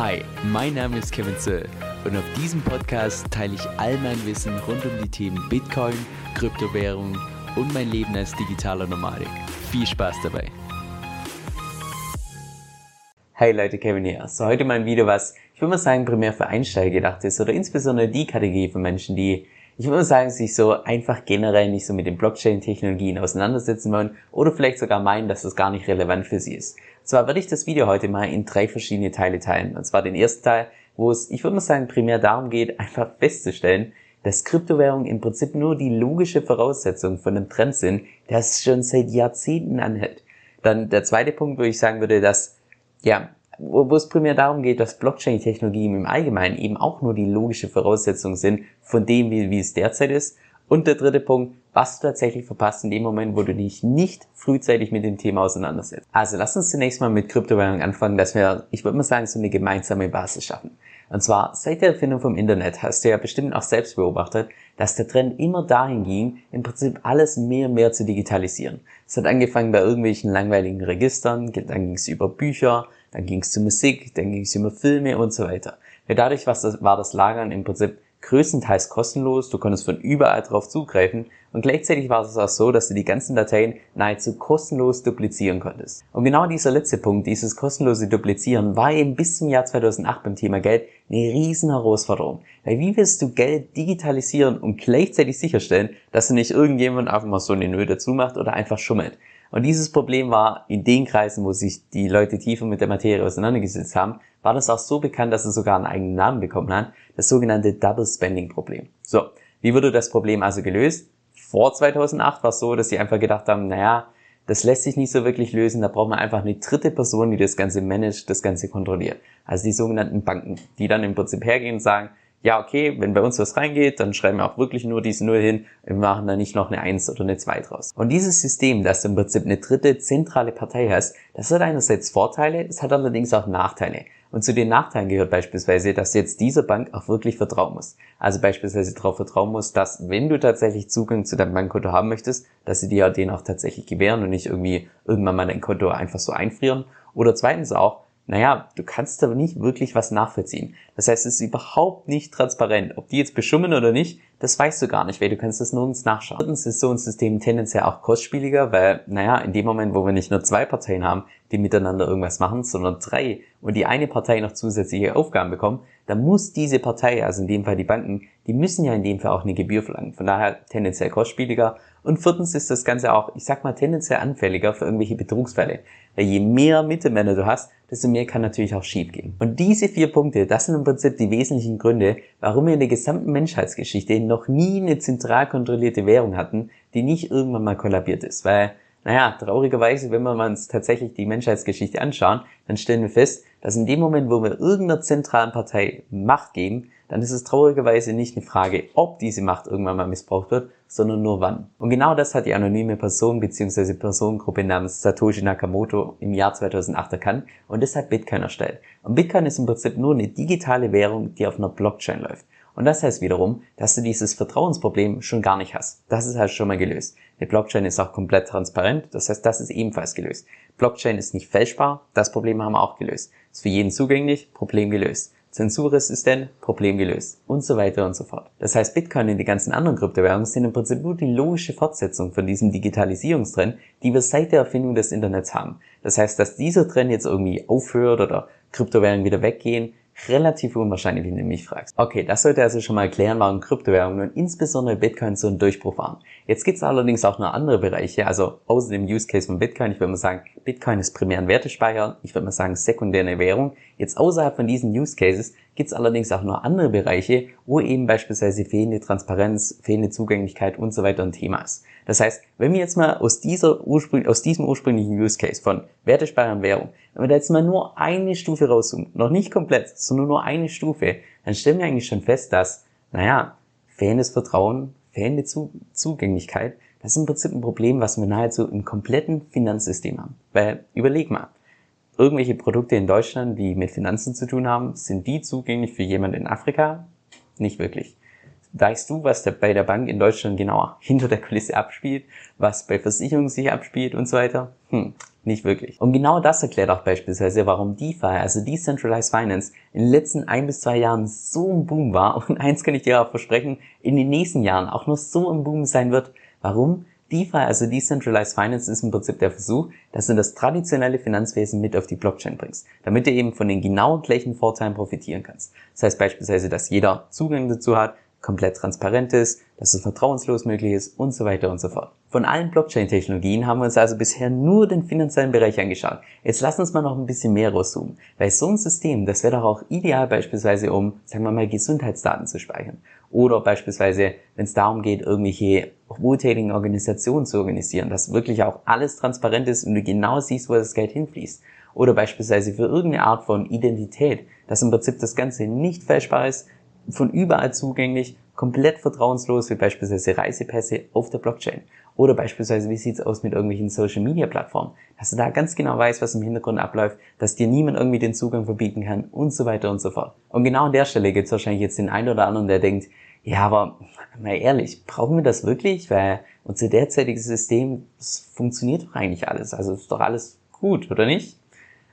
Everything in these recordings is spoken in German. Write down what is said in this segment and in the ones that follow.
Hi, mein Name ist Kevin Zöll und auf diesem Podcast teile ich all mein Wissen rund um die Themen Bitcoin, Kryptowährung und mein Leben als digitaler Nomadik. Viel Spaß dabei! Hey Leute, Kevin hier. So heute mal ein Video, was ich würde mal sagen primär für Einsteiger gedacht ist oder insbesondere die Kategorie von Menschen, die ich würde mal sagen, sich so einfach generell nicht so mit den Blockchain-Technologien auseinandersetzen wollen oder vielleicht sogar meinen, dass das gar nicht relevant für sie ist. Zwar werde ich das Video heute mal in drei verschiedene Teile teilen. Und zwar den ersten Teil, wo es, ich würde mal sagen, primär darum geht, einfach festzustellen, dass Kryptowährungen im Prinzip nur die logische Voraussetzung von einem Trend sind, der schon seit Jahrzehnten anhält. Dann der zweite Punkt, wo ich sagen würde, dass, ja, wo, wo es primär darum geht, dass Blockchain-Technologien im Allgemeinen eben auch nur die logische Voraussetzung sind von dem, wie, wie es derzeit ist. Und der dritte Punkt, was du tatsächlich verpasst in dem Moment, wo du dich nicht frühzeitig mit dem Thema auseinandersetzt. Also lass uns zunächst mal mit Kryptowährungen anfangen, dass wir, ich würde mal sagen, so eine gemeinsame Basis schaffen. Und zwar, seit der Erfindung vom Internet hast du ja bestimmt auch selbst beobachtet, dass der Trend immer dahin ging, im Prinzip alles mehr und mehr zu digitalisieren. Es hat angefangen bei irgendwelchen langweiligen Registern, dann ging es über Bücher, dann ging es zu Musik, dann ging es über Filme und so weiter. Ja, dadurch war das Lagern im Prinzip größtenteils kostenlos, du konntest von überall drauf zugreifen und gleichzeitig war es auch so, dass du die ganzen Dateien nahezu kostenlos duplizieren konntest. Und genau dieser letzte Punkt, dieses kostenlose Duplizieren, war eben bis zum Jahr 2008 beim Thema Geld eine riesen Herausforderung. Weil wie willst du Geld digitalisieren und gleichzeitig sicherstellen, dass du nicht irgendjemand einfach mal so eine Null dazu macht oder einfach schummelt? Und dieses Problem war in den Kreisen, wo sich die Leute tiefer mit der Materie auseinandergesetzt haben, war das auch so bekannt, dass es sogar einen eigenen Namen bekommen hat, das sogenannte Double Spending Problem. So, wie wurde das Problem also gelöst? Vor 2008 war es so, dass sie einfach gedacht haben, naja, das lässt sich nicht so wirklich lösen, da braucht man einfach eine dritte Person, die das Ganze managt, das Ganze kontrolliert. Also die sogenannten Banken, die dann im Prinzip hergehen und sagen, ja, okay, wenn bei uns was reingeht, dann schreiben wir auch wirklich nur diese Null hin. Wir machen da nicht noch eine Eins oder eine Zwei draus. Und dieses System, dass du im Prinzip eine dritte zentrale Partei hast, das hat einerseits Vorteile, es hat allerdings auch Nachteile. Und zu den Nachteilen gehört beispielsweise, dass jetzt dieser Bank auch wirklich vertrauen muss. Also beispielsweise darauf vertrauen muss, dass wenn du tatsächlich Zugang zu deinem Bankkonto haben möchtest, dass sie dir den auch tatsächlich gewähren und nicht irgendwie irgendwann mal dein Konto einfach so einfrieren. Oder zweitens auch, naja, du kannst aber nicht wirklich was nachvollziehen. Das heißt, es ist überhaupt nicht transparent. Ob die jetzt beschummen oder nicht, das weißt du gar nicht, weil du kannst das nirgends nachschauen. Drittens ist so ein System tendenziell auch kostspieliger, weil, naja, in dem Moment, wo wir nicht nur zwei Parteien haben, die miteinander irgendwas machen, sondern drei und die eine Partei noch zusätzliche Aufgaben bekommt, dann muss diese Partei, also in dem Fall die Banken, die müssen ja in dem Fall auch eine Gebühr verlangen. Von daher tendenziell kostspieliger. Und viertens ist das Ganze auch, ich sag mal, tendenziell anfälliger für irgendwelche Betrugsfälle. Weil je mehr Mittelmänner du hast, desto mehr kann natürlich auch schief gehen. Und diese vier Punkte, das sind im Prinzip die wesentlichen Gründe, warum wir in der gesamten Menschheitsgeschichte noch nie eine zentral kontrollierte Währung hatten, die nicht irgendwann mal kollabiert ist. Weil, naja, traurigerweise, wenn wir uns tatsächlich die Menschheitsgeschichte anschauen, dann stellen wir fest, dass in dem Moment, wo wir irgendeiner zentralen Partei Macht geben, dann ist es traurigerweise nicht eine Frage, ob diese Macht irgendwann mal missbraucht wird, sondern nur wann. Und genau das hat die anonyme Person bzw. Personengruppe namens Satoshi Nakamoto im Jahr 2008 erkannt und deshalb Bitcoin erstellt. Und Bitcoin ist im Prinzip nur eine digitale Währung, die auf einer Blockchain läuft. Und das heißt wiederum, dass du dieses Vertrauensproblem schon gar nicht hast. Das ist halt schon mal gelöst. Die Blockchain ist auch komplett transparent, das heißt, das ist ebenfalls gelöst. Blockchain ist nicht fälschbar, das Problem haben wir auch gelöst. Ist für jeden zugänglich, Problem gelöst zensurresistent, Problem gelöst und so weiter und so fort. Das heißt, Bitcoin und die ganzen anderen Kryptowährungen sind im Prinzip nur die logische Fortsetzung von diesem Digitalisierungstrend, die wir seit der Erfindung des Internets haben. Das heißt, dass dieser Trend jetzt irgendwie aufhört oder Kryptowährungen wieder weggehen, relativ unwahrscheinlich, wenn du mich fragst. Okay, das sollte also schon mal erklären, warum Kryptowährungen und insbesondere Bitcoin so ein Durchbruch waren. Jetzt gibt es allerdings auch noch andere Bereiche, also außer dem Use Case von Bitcoin, ich würde mal sagen, Bitcoin ist primär ein Wertespeicher, ich würde mal sagen sekundäre Währung. Jetzt außerhalb von diesen Use Cases gibt es allerdings auch noch andere Bereiche, wo eben beispielsweise fehlende Transparenz, fehlende Zugänglichkeit und so weiter ein Thema ist. Das heißt, wenn wir jetzt mal aus, dieser Ursprung, aus diesem ursprünglichen Use Case von Wertespeicher und Währung, wenn wir da jetzt mal nur eine Stufe rauszoomen, noch nicht komplett, sondern nur eine Stufe, dann stellen wir eigentlich schon fest, dass, naja, fehlendes Vertrauen, fehlende Zugänglichkeit, das ist im Prinzip ein Problem, was wir nahezu im kompletten Finanzsystem haben. Weil, überleg mal, irgendwelche Produkte in Deutschland, die mit Finanzen zu tun haben, sind die zugänglich für jemanden in Afrika? Nicht wirklich. weißt du, was da bei der Bank in Deutschland genau hinter der Kulisse abspielt, was bei Versicherungen sich abspielt und so weiter? Hm, nicht wirklich. Und genau das erklärt auch beispielsweise, warum DeFi, also Decentralized Finance, in den letzten ein bis zwei Jahren so ein Boom war. Und eins kann ich dir auch versprechen, in den nächsten Jahren auch noch so ein Boom sein wird. Warum? DeFi, also Decentralized Finance, ist im Prinzip der Versuch, dass du das traditionelle Finanzwesen mit auf die Blockchain bringst, damit du eben von den genau gleichen Vorteilen profitieren kannst. Das heißt beispielsweise, dass jeder Zugang dazu hat, komplett transparent ist, dass es vertrauenslos möglich ist und so weiter und so fort. Von allen Blockchain-Technologien haben wir uns also bisher nur den finanziellen Bereich angeschaut. Jetzt lass uns mal noch ein bisschen mehr rauszoomen, weil so ein System, das wäre doch auch ideal beispielsweise, um, sagen wir mal, Gesundheitsdaten zu speichern. Oder beispielsweise, wenn es darum geht, irgendwelche wohltätigen Organisationen zu organisieren, dass wirklich auch alles transparent ist und du genau siehst, wo das Geld hinfließt. Oder beispielsweise für irgendeine Art von Identität, dass im Prinzip das Ganze nicht fälschbar ist, von überall zugänglich, komplett vertrauenslos, wie beispielsweise Reisepässe auf der Blockchain. Oder beispielsweise, wie sieht's aus mit irgendwelchen Social Media Plattformen? Dass du da ganz genau weißt, was im Hintergrund abläuft, dass dir niemand irgendwie den Zugang verbieten kann und so weiter und so fort. Und genau an der Stelle gibt's wahrscheinlich jetzt den einen oder anderen, der denkt, ja, aber mal ehrlich, brauchen wir das wirklich? Weil unser derzeitiges System, das funktioniert doch eigentlich alles. Also ist doch alles gut, oder nicht?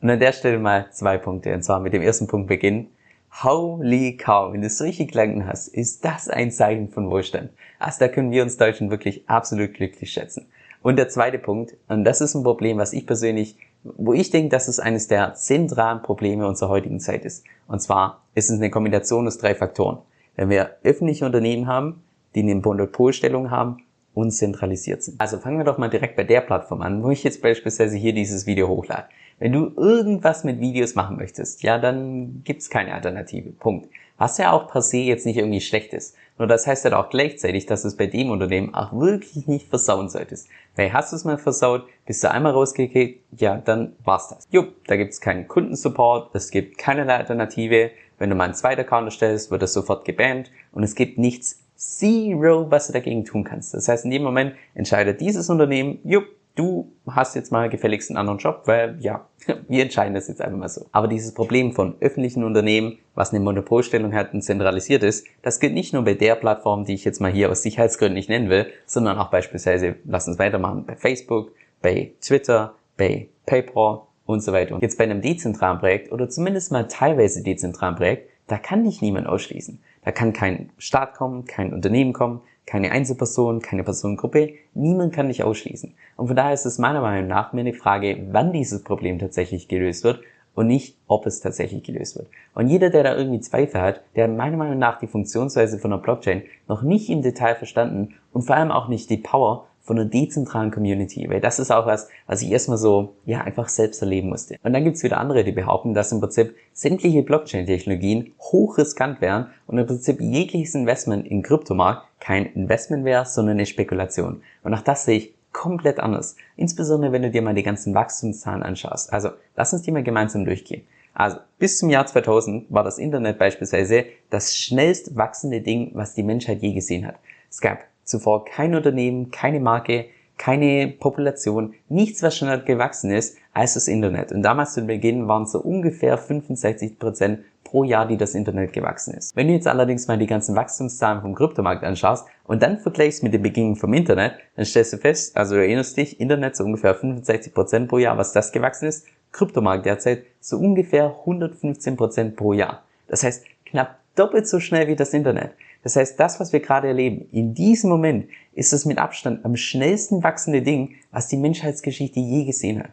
Und an der Stelle mal zwei Punkte. Und zwar mit dem ersten Punkt beginnen. Holy cow, wenn du solche Gedanken hast, ist das ein Zeichen von Wohlstand. Also da können wir uns Deutschen wirklich absolut glücklich schätzen. Und der zweite Punkt, und das ist ein Problem, was ich persönlich, wo ich denke, dass es eines der zentralen Probleme unserer heutigen Zeit ist. Und zwar ist es eine Kombination aus drei Faktoren. Wenn wir öffentliche Unternehmen haben, die eine Monopolstellung haben und zentralisiert sind. Also fangen wir doch mal direkt bei der Plattform an, wo ich jetzt beispielsweise hier dieses Video hochlade. Wenn du irgendwas mit Videos machen möchtest, ja, dann gibt's keine Alternative. Punkt. Was ja auch per se jetzt nicht irgendwie schlecht ist. Nur das heißt halt auch gleichzeitig, dass du es bei dem Unternehmen auch wirklich nicht versauen solltest. Weil hast du es mal versaut, bist du einmal rausgekickt, ja, dann war's das. Jupp, da gibt's keinen Kundensupport, es gibt keinerlei Alternative. Wenn du mal einen zweiten Account erstellst, wird das sofort gebannt und es gibt nichts Zero, was du dagegen tun kannst. Das heißt, in dem Moment entscheidet dieses Unternehmen, jupp, du hast jetzt mal gefälligst einen anderen Job, weil ja, wir entscheiden das jetzt einfach mal so. Aber dieses Problem von öffentlichen Unternehmen, was eine Monopolstellung hat und zentralisiert ist, das gilt nicht nur bei der Plattform, die ich jetzt mal hier aus Sicherheitsgründen nicht nennen will, sondern auch beispielsweise, lass uns weitermachen, bei Facebook, bei Twitter, bei PayPal und so weiter. Und jetzt bei einem dezentralen Projekt oder zumindest mal teilweise dezentralen Projekt, da kann dich niemand ausschließen. Da kann kein Staat kommen, kein Unternehmen kommen, keine Einzelperson, keine Personengruppe, niemand kann dich ausschließen. Und von daher ist es meiner Meinung nach mehr eine Frage, wann dieses Problem tatsächlich gelöst wird und nicht, ob es tatsächlich gelöst wird. Und jeder, der da irgendwie Zweifel hat, der hat meiner Meinung nach die Funktionsweise von der Blockchain noch nicht im Detail verstanden und vor allem auch nicht die Power von einer dezentralen Community, weil das ist auch was, was ich erstmal so, ja, einfach selbst erleben musste. Und dann gibt's wieder andere, die behaupten, dass im Prinzip sämtliche Blockchain-Technologien hochriskant wären und im Prinzip jegliches Investment in Kryptomarkt kein Investment wäre, sondern eine Spekulation. Und auch das sehe ich komplett anders. Insbesondere, wenn du dir mal die ganzen Wachstumszahlen anschaust. Also, lass uns die mal gemeinsam durchgehen. Also, bis zum Jahr 2000 war das Internet beispielsweise das schnellst wachsende Ding, was die Menschheit je gesehen hat. Es gab zuvor kein Unternehmen, keine Marke, keine Population, nichts, was schneller gewachsen ist als das Internet. Und damals zu Beginn waren es so ungefähr 65 Prozent pro Jahr, die das Internet gewachsen ist. Wenn du jetzt allerdings mal die ganzen Wachstumszahlen vom Kryptomarkt anschaust und dann vergleichst mit den Beginn vom Internet, dann stellst du fest, also du erinnerst dich, Internet so ungefähr 65 Prozent pro Jahr, was das gewachsen ist, Kryptomarkt derzeit so ungefähr 115 Prozent pro Jahr. Das heißt, knapp doppelt so schnell wie das Internet. Das heißt, das, was wir gerade erleben, in diesem Moment ist es mit Abstand am schnellsten wachsende Ding, was die Menschheitsgeschichte je gesehen hat.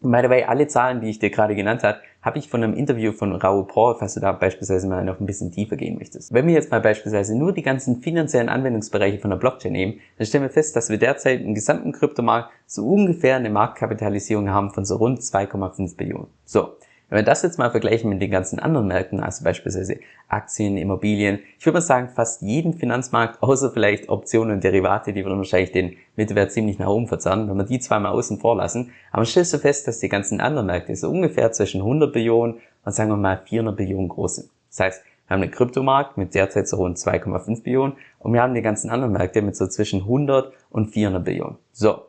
Und by the way, alle Zahlen, die ich dir gerade genannt habe, habe ich von einem Interview von Raoul Paul, falls du da beispielsweise mal noch ein bisschen tiefer gehen möchtest. Wenn wir jetzt mal beispielsweise nur die ganzen finanziellen Anwendungsbereiche von der Blockchain nehmen, dann stellen wir fest, dass wir derzeit im gesamten Kryptomarkt so ungefähr eine Marktkapitalisierung haben von so rund 2,5 Billionen. So. Wenn wir das jetzt mal vergleichen mit den ganzen anderen Märkten, also beispielsweise Aktien, Immobilien, ich würde mal sagen, fast jeden Finanzmarkt, außer vielleicht Optionen und Derivate, die würden wahrscheinlich den Mittelwert ziemlich nach oben verzerren, wenn wir die zweimal außen vor lassen. Aber stellst du fest, dass die ganzen anderen Märkte so ungefähr zwischen 100 Billionen und sagen wir mal 400 Billionen groß sind. Das heißt, wir haben einen Kryptomarkt mit derzeit so rund 2,5 Billionen und wir haben die ganzen anderen Märkte mit so zwischen 100 und 400 Billionen. So.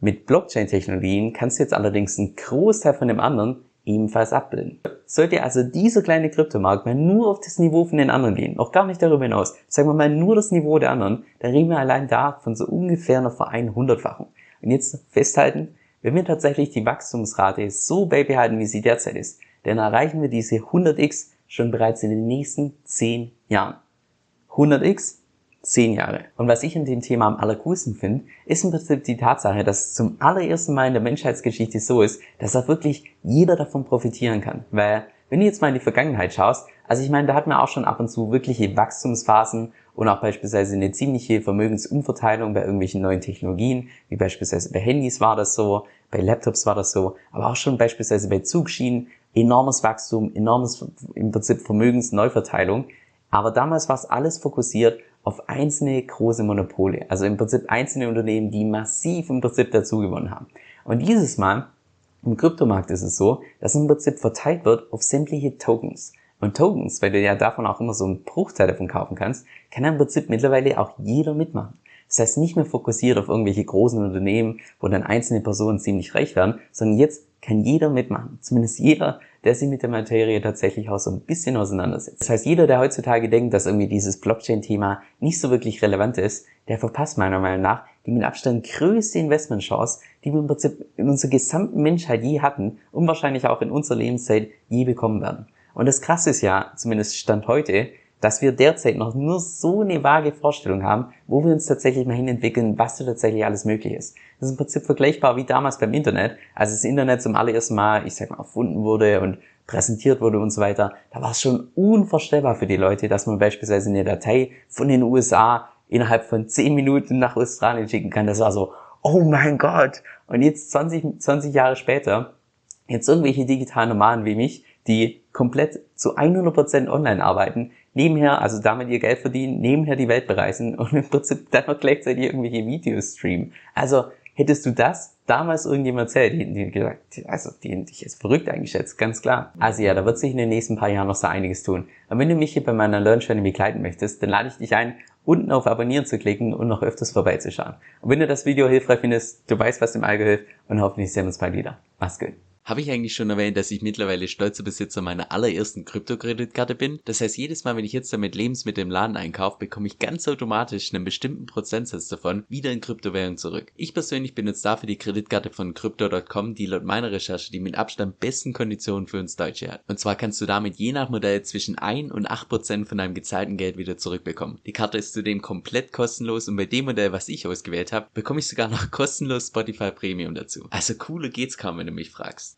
Mit Blockchain-Technologien kannst du jetzt allerdings einen Großteil von dem anderen ebenfalls abbilden. Sollte also dieser kleine Kryptomarkt mal nur auf das Niveau von den anderen gehen, noch gar nicht darüber hinaus, sagen wir mal nur das Niveau der anderen, dann reden wir allein da von so ungefähr einer Vereinhundertfachung. Und jetzt festhalten, wenn wir tatsächlich die Wachstumsrate so beibehalten, wie sie derzeit ist, dann erreichen wir diese 100x schon bereits in den nächsten 10 Jahren. 100x, 10 Jahre. Und was ich in dem Thema am allercoolsten finde, ist im Prinzip die Tatsache, dass es zum allerersten Mal in der Menschheitsgeschichte so ist, dass auch wirklich jeder davon profitieren kann. Weil, wenn du jetzt mal in die Vergangenheit schaust, also ich meine, da hatten wir auch schon ab und zu wirkliche Wachstumsphasen und auch beispielsweise eine ziemliche Vermögensumverteilung bei irgendwelchen neuen Technologien, wie beispielsweise bei Handys war das so, bei Laptops war das so, aber auch schon beispielsweise bei Zugschienen, enormes Wachstum, enormes im Prinzip Vermögensneuverteilung. Aber damals war es alles fokussiert auf einzelne große Monopole, also im Prinzip einzelne Unternehmen, die massiv im Prinzip dazugewonnen haben. Und dieses Mal im Kryptomarkt ist es so, dass im Prinzip verteilt wird auf sämtliche Tokens. Und Tokens, weil du ja davon auch immer so einen Bruchteil davon kaufen kannst, kann im Prinzip mittlerweile auch jeder mitmachen. Das heißt, nicht mehr fokussiert auf irgendwelche großen Unternehmen, wo dann einzelne Personen ziemlich reich werden, sondern jetzt kann jeder mitmachen. Zumindest jeder, der sich mit der Materie tatsächlich auch so ein bisschen auseinandersetzt. Das heißt, jeder, der heutzutage denkt, dass irgendwie dieses Blockchain-Thema nicht so wirklich relevant ist, der verpasst meiner Meinung nach die mit Abstand größte Investmentchance, die wir im Prinzip in unserer gesamten Menschheit je hatten und wahrscheinlich auch in unserer Lebenszeit je bekommen werden. Und das Krasse ist ja, zumindest Stand heute, dass wir derzeit noch nur so eine vage Vorstellung haben, wo wir uns tatsächlich mal hinentwickeln, was da tatsächlich alles möglich ist. Das ist im Prinzip vergleichbar wie damals beim Internet, als das Internet zum allerersten Mal, ich sag mal, erfunden wurde und präsentiert wurde und so weiter. Da war es schon unvorstellbar für die Leute, dass man beispielsweise eine Datei von den USA innerhalb von 10 Minuten nach Australien schicken kann. Das war so, oh mein Gott. Und jetzt 20, 20 Jahre später, jetzt irgendwelche digitalen Nomaden wie mich, die komplett zu 100% online arbeiten, nebenher, also damit ihr Geld verdienen, nebenher die Welt bereisen und im Prinzip dann noch gleichzeitig irgendwelche Videos streamen. Also hättest du das damals irgendjemand erzählt, die hätten gesagt, also die hätten dich jetzt verrückt eingeschätzt, ganz klar. Also ja, da wird sich in den nächsten paar Jahren noch so einiges tun. Und wenn du mich hier bei meiner Learn Journey begleiten möchtest, dann lade ich dich ein, unten auf Abonnieren zu klicken und noch öfters vorbeizuschauen. Und wenn du das Video hilfreich findest, du weißt, was dem Alge hilft und hoffentlich sehen wir uns bald wieder. Mach's gut. Habe ich eigentlich schon erwähnt, dass ich mittlerweile stolzer Besitzer meiner allerersten Kryptokreditkarte bin? Das heißt, jedes Mal, wenn ich jetzt damit Lebensmittel im Laden einkaufe, bekomme ich ganz automatisch einen bestimmten Prozentsatz davon wieder in Kryptowährung zurück. Ich persönlich benutze dafür die Kreditkarte von Crypto.com, die laut meiner Recherche die mit Abstand besten Konditionen für uns Deutsche hat. Und zwar kannst du damit je nach Modell zwischen 1 und 8 Prozent von deinem gezahlten Geld wieder zurückbekommen. Die Karte ist zudem komplett kostenlos und bei dem Modell, was ich ausgewählt habe, bekomme ich sogar noch kostenlos Spotify Premium dazu. Also cooler geht's kaum, wenn du mich fragst.